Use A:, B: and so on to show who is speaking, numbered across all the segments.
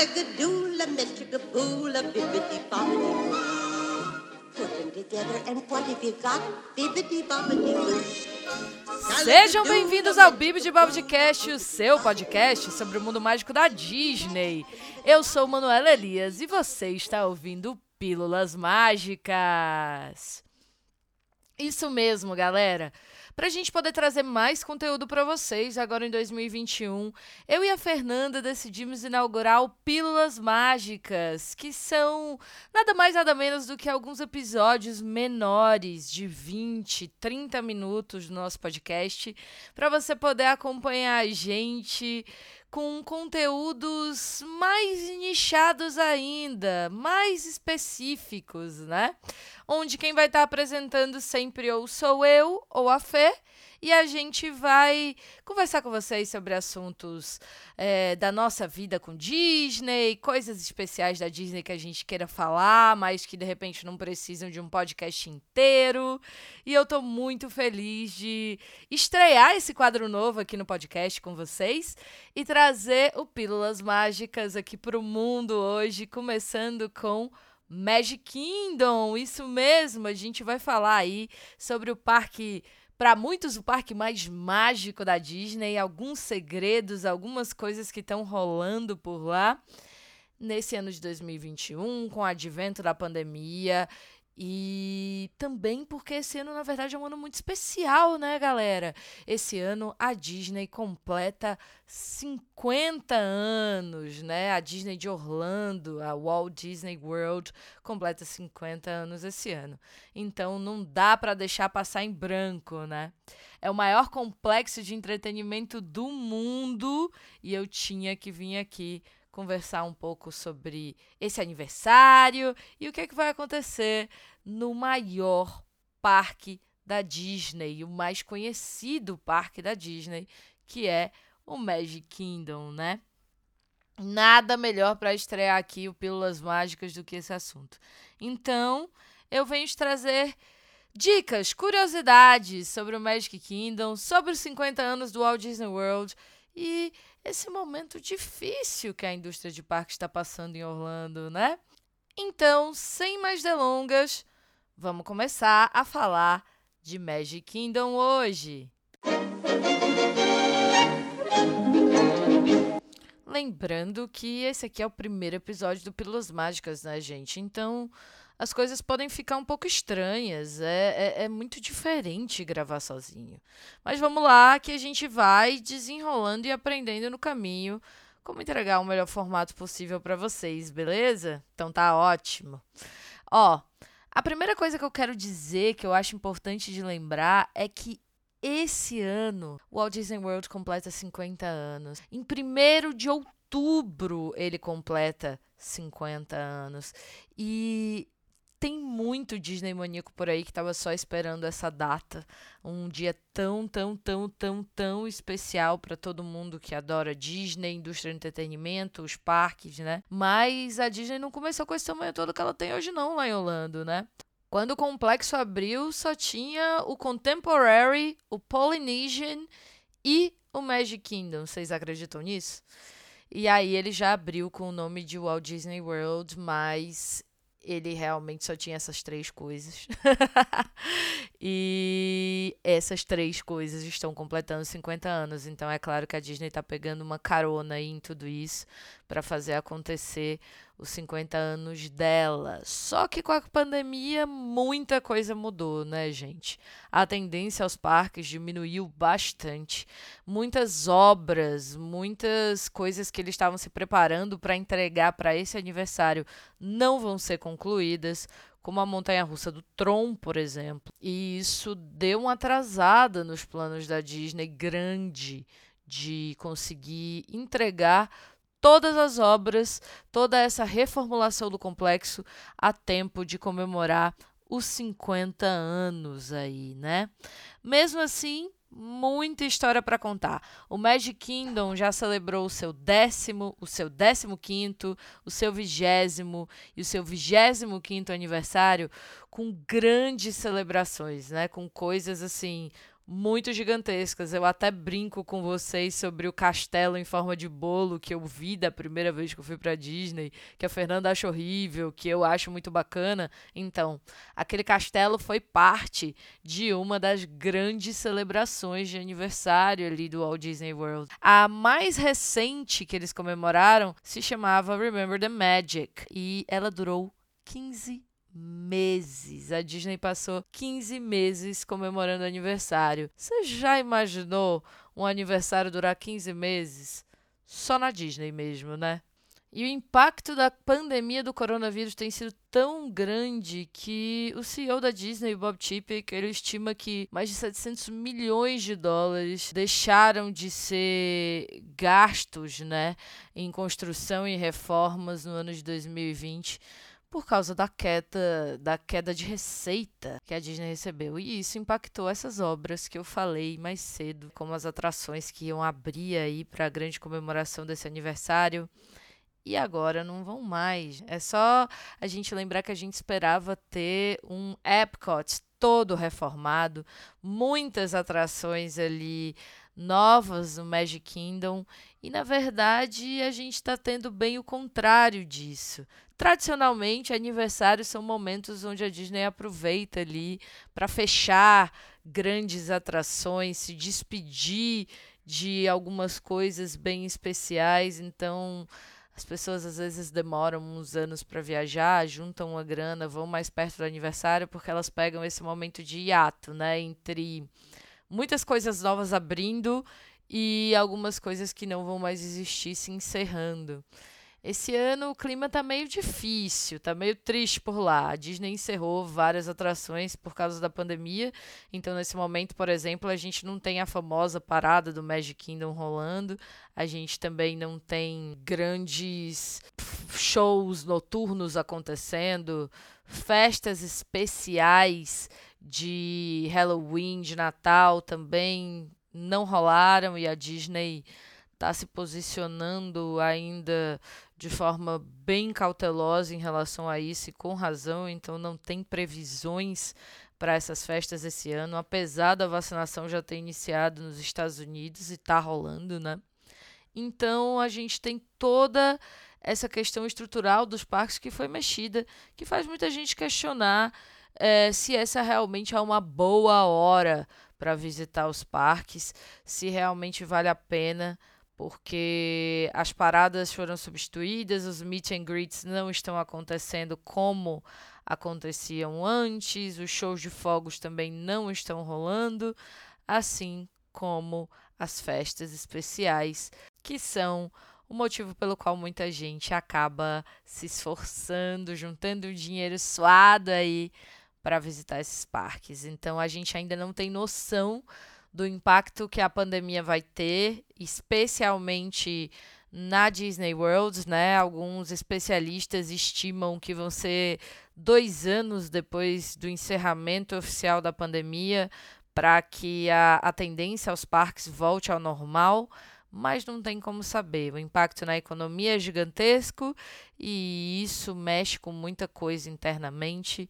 A: Bibbidi bobbidi. Put them together and what have you got? Bibbidi bobbidi boo.
B: Sejam bem-vindos ao Bibi de Bobcast, o seu podcast sobre o mundo mágico da Disney. Eu sou Manuela Elias e você está ouvindo Pílulas Mágicas. Isso mesmo, galera. Para a gente poder trazer mais conteúdo para vocês agora em 2021, eu e a Fernanda decidimos inaugurar o Pílulas Mágicas, que são nada mais nada menos do que alguns episódios menores de 20, 30 minutos do nosso podcast, para você poder acompanhar a gente com conteúdos mais nichados ainda, mais específicos, né? Onde quem vai estar tá apresentando sempre ou sou eu ou a Fê, e a gente vai conversar com vocês sobre assuntos é, da nossa vida com Disney, coisas especiais da Disney que a gente queira falar, mas que de repente não precisam de um podcast inteiro. E eu tô muito feliz de estrear esse quadro novo aqui no podcast com vocês e trazer o Pílulas Mágicas aqui para o mundo hoje, começando com. Magic Kingdom, isso mesmo, a gente vai falar aí sobre o parque para muitos, o parque mais mágico da Disney, alguns segredos, algumas coisas que estão rolando por lá. Nesse ano de 2021, com o advento da pandemia e também porque esse ano, na verdade, é um ano muito especial, né, galera? Esse ano a Disney completa 50 anos, né? A Disney de Orlando, a Walt Disney World, completa 50 anos esse ano. Então não dá para deixar passar em branco, né? É o maior complexo de entretenimento do mundo e eu tinha que vir aqui conversar um pouco sobre esse aniversário e o que, é que vai acontecer no maior parque da Disney, o mais conhecido parque da Disney, que é o Magic Kingdom, né? Nada melhor para estrear aqui o Pílulas Mágicas do que esse assunto. Então, eu venho te trazer dicas, curiosidades sobre o Magic Kingdom, sobre os 50 anos do Walt Disney World e esse momento difícil que a indústria de parques está passando em Orlando, né? Então, sem mais delongas, vamos começar a falar de Magic Kingdom hoje. Lembrando que esse aqui é o primeiro episódio do Pílulas Mágicas, né, gente? Então, as coisas podem ficar um pouco estranhas. É, é, é, muito diferente gravar sozinho. Mas vamos lá, que a gente vai desenrolando e aprendendo no caminho como entregar o melhor formato possível para vocês, beleza? Então tá ótimo. Ó, a primeira coisa que eu quero dizer, que eu acho importante de lembrar, é que esse ano o Walt Disney World completa 50 anos. Em 1 de outubro ele completa 50 anos. E tem muito Disney maníaco por aí que estava só esperando essa data, um dia tão, tão, tão, tão, tão especial para todo mundo que adora Disney, indústria de entretenimento, os parques, né? Mas a Disney não começou com esse tamanho todo que ela tem hoje não lá em Orlando, né? Quando o complexo abriu, só tinha o Contemporary, o Polynesian e o Magic Kingdom. Vocês acreditam nisso? E aí ele já abriu com o nome de Walt Disney World, mas ele realmente só tinha essas três coisas. e essas três coisas estão completando 50 anos. Então é claro que a Disney está pegando uma carona em tudo isso para fazer acontecer os 50 anos dela. Só que com a pandemia muita coisa mudou, né, gente? A tendência aos parques diminuiu bastante. Muitas obras, muitas coisas que eles estavam se preparando para entregar para esse aniversário não vão ser concluídas como a montanha russa do Tron, por exemplo. E isso deu uma atrasada nos planos da Disney grande de conseguir entregar todas as obras, toda essa reformulação do complexo a tempo de comemorar os 50 anos aí, né? Mesmo assim, muita história para contar. O Magic Kingdom já celebrou o seu décimo, o seu décimo quinto, o seu vigésimo e o seu vigésimo quinto aniversário com grandes celebrações, né? Com coisas assim muito gigantescas. Eu até brinco com vocês sobre o castelo em forma de bolo que eu vi da primeira vez que eu fui para Disney, que a Fernanda acha horrível, que eu acho muito bacana. Então, aquele castelo foi parte de uma das grandes celebrações de aniversário ali do Walt Disney World. A mais recente que eles comemoraram se chamava Remember the Magic e ela durou 15 meses. A Disney passou 15 meses comemorando aniversário. Você já imaginou um aniversário durar 15 meses? Só na Disney mesmo, né? E o impacto da pandemia do coronavírus tem sido tão grande que o CEO da Disney, Bob Chapek, ele estima que mais de 700 milhões de dólares deixaram de ser gastos, né, em construção e reformas no ano de 2020 por causa da queda, da queda de receita que a Disney recebeu. E isso impactou essas obras que eu falei mais cedo, como as atrações que iam abrir aí para a grande comemoração desse aniversário. E agora não vão mais. É só a gente lembrar que a gente esperava ter um Epcot todo reformado, muitas atrações ali novas no Magic Kingdom e na verdade a gente está tendo bem o contrário disso. Tradicionalmente, aniversários são momentos onde a Disney aproveita ali para fechar grandes atrações, se despedir de algumas coisas bem especiais. Então, as pessoas às vezes demoram uns anos para viajar, juntam uma grana, vão mais perto do aniversário porque elas pegam esse momento de hiato, né, entre muitas coisas novas abrindo e algumas coisas que não vão mais existir se encerrando. Esse ano o clima tá meio difícil, tá meio triste por lá. A Disney encerrou várias atrações por causa da pandemia. Então, nesse momento, por exemplo, a gente não tem a famosa parada do Magic Kingdom rolando. A gente também não tem grandes shows noturnos acontecendo, festas especiais de Halloween, de Natal também não rolaram e a Disney está se posicionando ainda de forma bem cautelosa em relação a isso e com razão, então não tem previsões para essas festas esse ano, apesar da vacinação já ter iniciado nos Estados Unidos e está rolando, né? Então a gente tem toda essa questão estrutural dos parques que foi mexida, que faz muita gente questionar é, se essa realmente é uma boa hora para visitar os parques, se realmente vale a pena porque as paradas foram substituídas, os meet and greets não estão acontecendo como aconteciam antes, os shows de fogos também não estão rolando, assim como as festas especiais, que são o motivo pelo qual muita gente acaba se esforçando, juntando dinheiro suado aí para visitar esses parques. Então a gente ainda não tem noção do impacto que a pandemia vai ter, especialmente na Disney World, né? Alguns especialistas estimam que vão ser dois anos depois do encerramento oficial da pandemia para que a, a tendência aos parques volte ao normal, mas não tem como saber. O impacto na economia é gigantesco e isso mexe com muita coisa internamente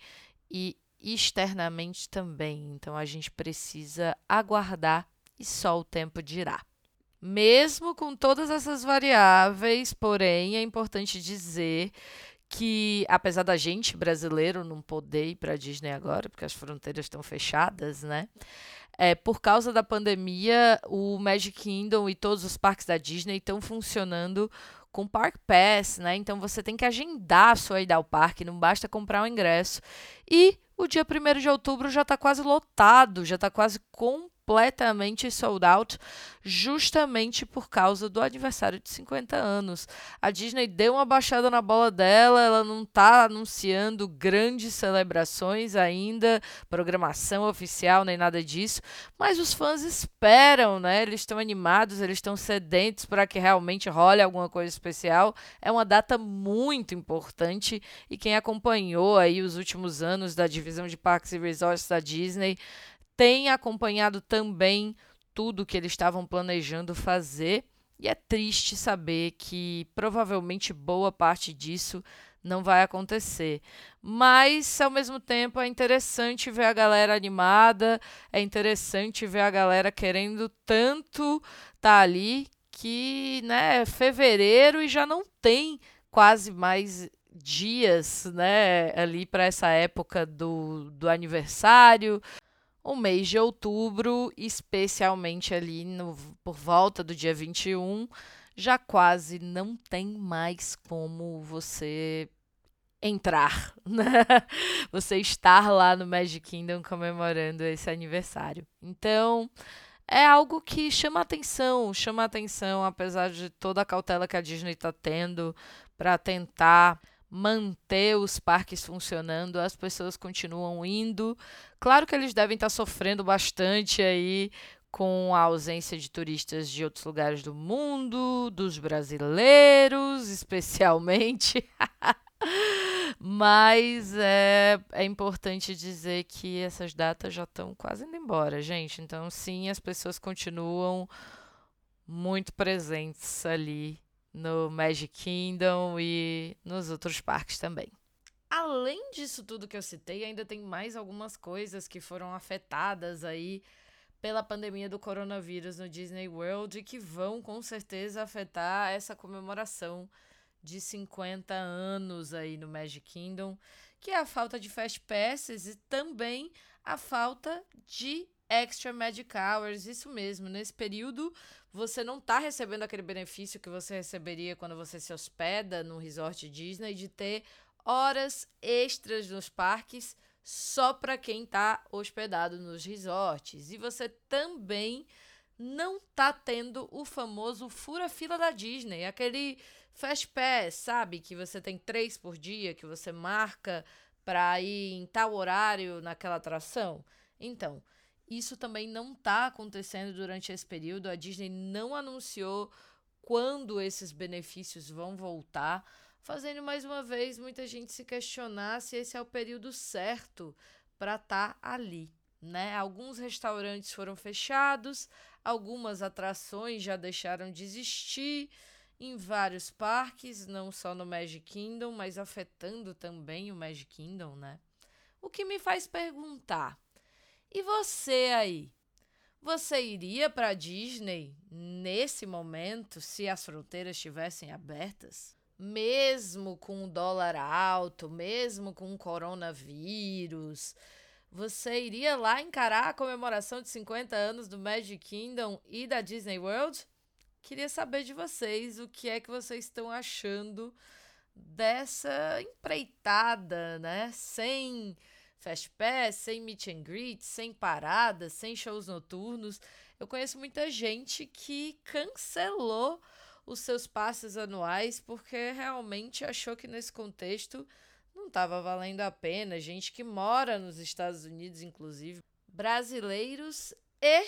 B: e externamente também. Então a gente precisa aguardar e só o tempo dirá. Mesmo com todas essas variáveis, porém, é importante dizer que, apesar da gente brasileiro não poder ir para a Disney agora, porque as fronteiras estão fechadas, né? É, por causa da pandemia, o Magic Kingdom e todos os parques da Disney estão funcionando com Park Pass, né? Então você tem que agendar a sua ida ao parque, não basta comprar o um ingresso. E o dia 1 de outubro já está quase lotado, já está quase completamente sold out, justamente por causa do aniversário de 50 anos. A Disney deu uma baixada na bola dela, ela não está anunciando grandes celebrações ainda, programação oficial nem nada disso, mas os fãs esperam, né? Eles estão animados, eles estão sedentos para que realmente role alguma coisa especial. É uma data muito importante e quem acompanhou aí os últimos anos da divisão de parques e resorts da Disney tem acompanhado também tudo que eles estavam planejando fazer. E é triste saber que provavelmente boa parte disso não vai acontecer. Mas, ao mesmo tempo, é interessante ver a galera animada, é interessante ver a galera querendo tanto estar tá ali que, né, é fevereiro e já não tem quase mais dias, né, ali para essa época do, do aniversário. O mês de outubro, especialmente ali no, por volta do dia 21, já quase não tem mais como você entrar, né? Você estar lá no Magic Kingdom comemorando esse aniversário. Então, é algo que chama atenção, chama atenção, apesar de toda a cautela que a Disney está tendo para tentar manter os parques funcionando, as pessoas continuam indo. Claro que eles devem estar sofrendo bastante aí com a ausência de turistas de outros lugares do mundo, dos brasileiros, especialmente. Mas é, é importante dizer que essas datas já estão quase indo embora, gente. Então, sim, as pessoas continuam muito presentes ali no Magic Kingdom e nos outros parques também. Além disso tudo que eu citei, ainda tem mais algumas coisas que foram afetadas aí pela pandemia do coronavírus no Disney World e que vão com certeza afetar essa comemoração de 50 anos aí no Magic Kingdom, que é a falta de Fast Passes e também a falta de Extra Magic Hours. Isso mesmo, nesse período você não está recebendo aquele benefício que você receberia quando você se hospeda no resort Disney de ter horas extras nos parques só para quem está hospedado nos resorts. E você também não está tendo o famoso fura-fila da Disney, aquele Fast Pass, sabe? Que você tem três por dia, que você marca para ir em tal horário naquela atração. Então, isso também não está acontecendo durante esse período. A Disney não anunciou quando esses benefícios vão voltar fazendo mais uma vez muita gente se questionar se esse é o período certo para estar tá ali. Né? Alguns restaurantes foram fechados, algumas atrações já deixaram de existir em vários parques, não só no Magic Kingdom, mas afetando também o Magic Kingdom, né? O que me faz perguntar: e você aí? Você iria para Disney nesse momento se as fronteiras estivessem abertas? mesmo com o dólar alto, mesmo com o coronavírus, você iria lá encarar a comemoração de 50 anos do Magic Kingdom e da Disney World? Queria saber de vocês o que é que vocês estão achando dessa empreitada, né? Sem Fast Pass, sem meet and greet, sem paradas, sem shows noturnos. Eu conheço muita gente que cancelou os seus passes anuais porque realmente achou que nesse contexto não estava valendo a pena. Gente que mora nos Estados Unidos, inclusive, brasileiros e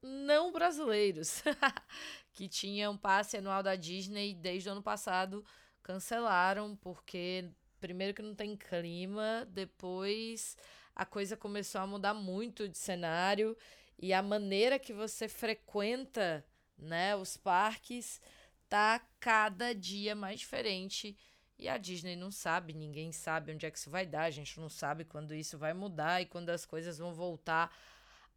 B: não brasileiros, que tinham passe anual da Disney desde o ano passado, cancelaram porque primeiro que não tem clima, depois a coisa começou a mudar muito de cenário e a maneira que você frequenta, né, os parques tá cada dia mais diferente. E a Disney não sabe, ninguém sabe onde é que isso vai dar, a gente não sabe quando isso vai mudar e quando as coisas vão voltar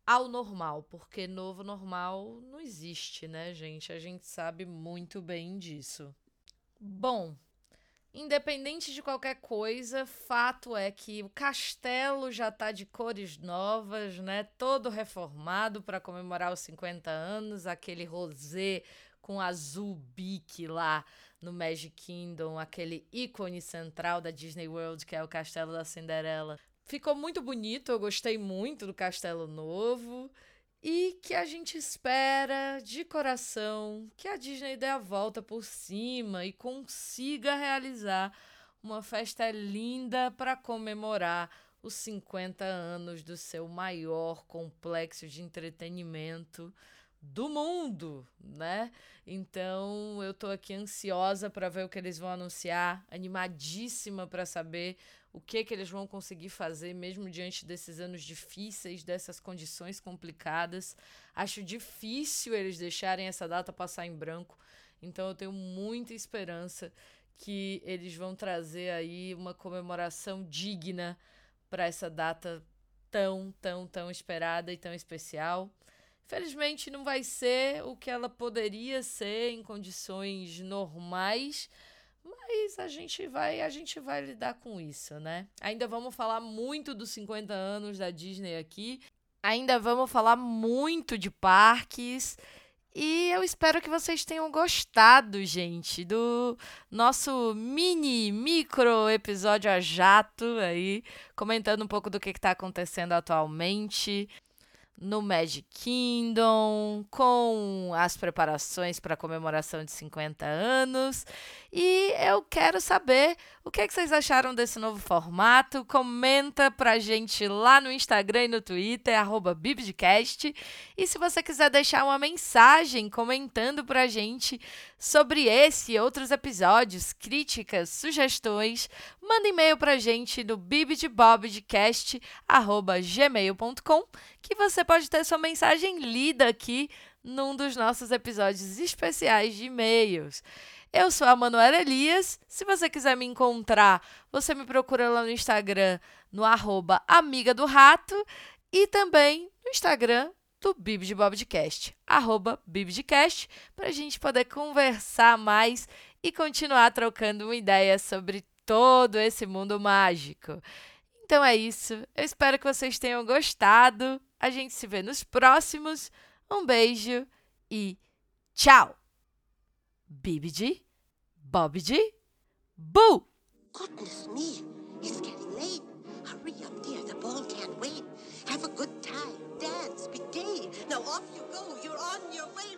B: ao normal, porque novo normal não existe, né, gente? A gente sabe muito bem disso. Bom, independente de qualquer coisa, fato é que o castelo já tá de cores novas, né? Todo reformado para comemorar os 50 anos, aquele rosé com azul bique lá no Magic Kingdom, aquele ícone central da Disney World, que é o Castelo da Cinderela. Ficou muito bonito, eu gostei muito do Castelo Novo. E que a gente espera de coração que a Disney dê a volta por cima e consiga realizar uma festa linda para comemorar os 50 anos do seu maior complexo de entretenimento do mundo, né? Então eu tô aqui ansiosa para ver o que eles vão anunciar, animadíssima para saber o que que eles vão conseguir fazer mesmo diante desses anos difíceis, dessas condições complicadas. Acho difícil eles deixarem essa data passar em branco. Então eu tenho muita esperança que eles vão trazer aí uma comemoração digna para essa data tão, tão, tão esperada e tão especial. Infelizmente não vai ser o que ela poderia ser em condições normais, mas a gente vai, a gente vai lidar com isso, né? Ainda vamos falar muito dos 50 anos da Disney aqui. Ainda vamos falar muito de parques. E eu espero que vocês tenham gostado, gente, do nosso mini, micro episódio a jato aí, comentando um pouco do que está acontecendo atualmente no Magic Kingdom, com as preparações para a comemoração de 50 anos. E eu quero saber o que, é que vocês acharam desse novo formato. Comenta pra gente lá no Instagram e no Twitter, Bibdcast. E se você quiser deixar uma mensagem comentando pra gente sobre esse e outros episódios, críticas, sugestões, manda e-mail pra gente no bibdebobdcast.gmail.com que você pode ter sua mensagem lida aqui num dos nossos episódios especiais de e-mails. Eu sou a Manuela Elias. Se você quiser me encontrar, você me procura lá no Instagram, no arroba Amiga do Rato, e também no Instagram do Bib de Bobcast, arroba Bibdecast, para a gente poder conversar mais e continuar trocando uma ideia sobre todo esse mundo mágico. Então é isso. Eu espero que vocês tenham gostado. A gente se vê nos próximos. Um beijo e tchau! Bibidi, Bobidi, Boo!
A: Goodness me, it's getting late. Hurry up, dear. The ball can't wait. Have a good time. Dance. Be gay. Now off you go. You're on your way.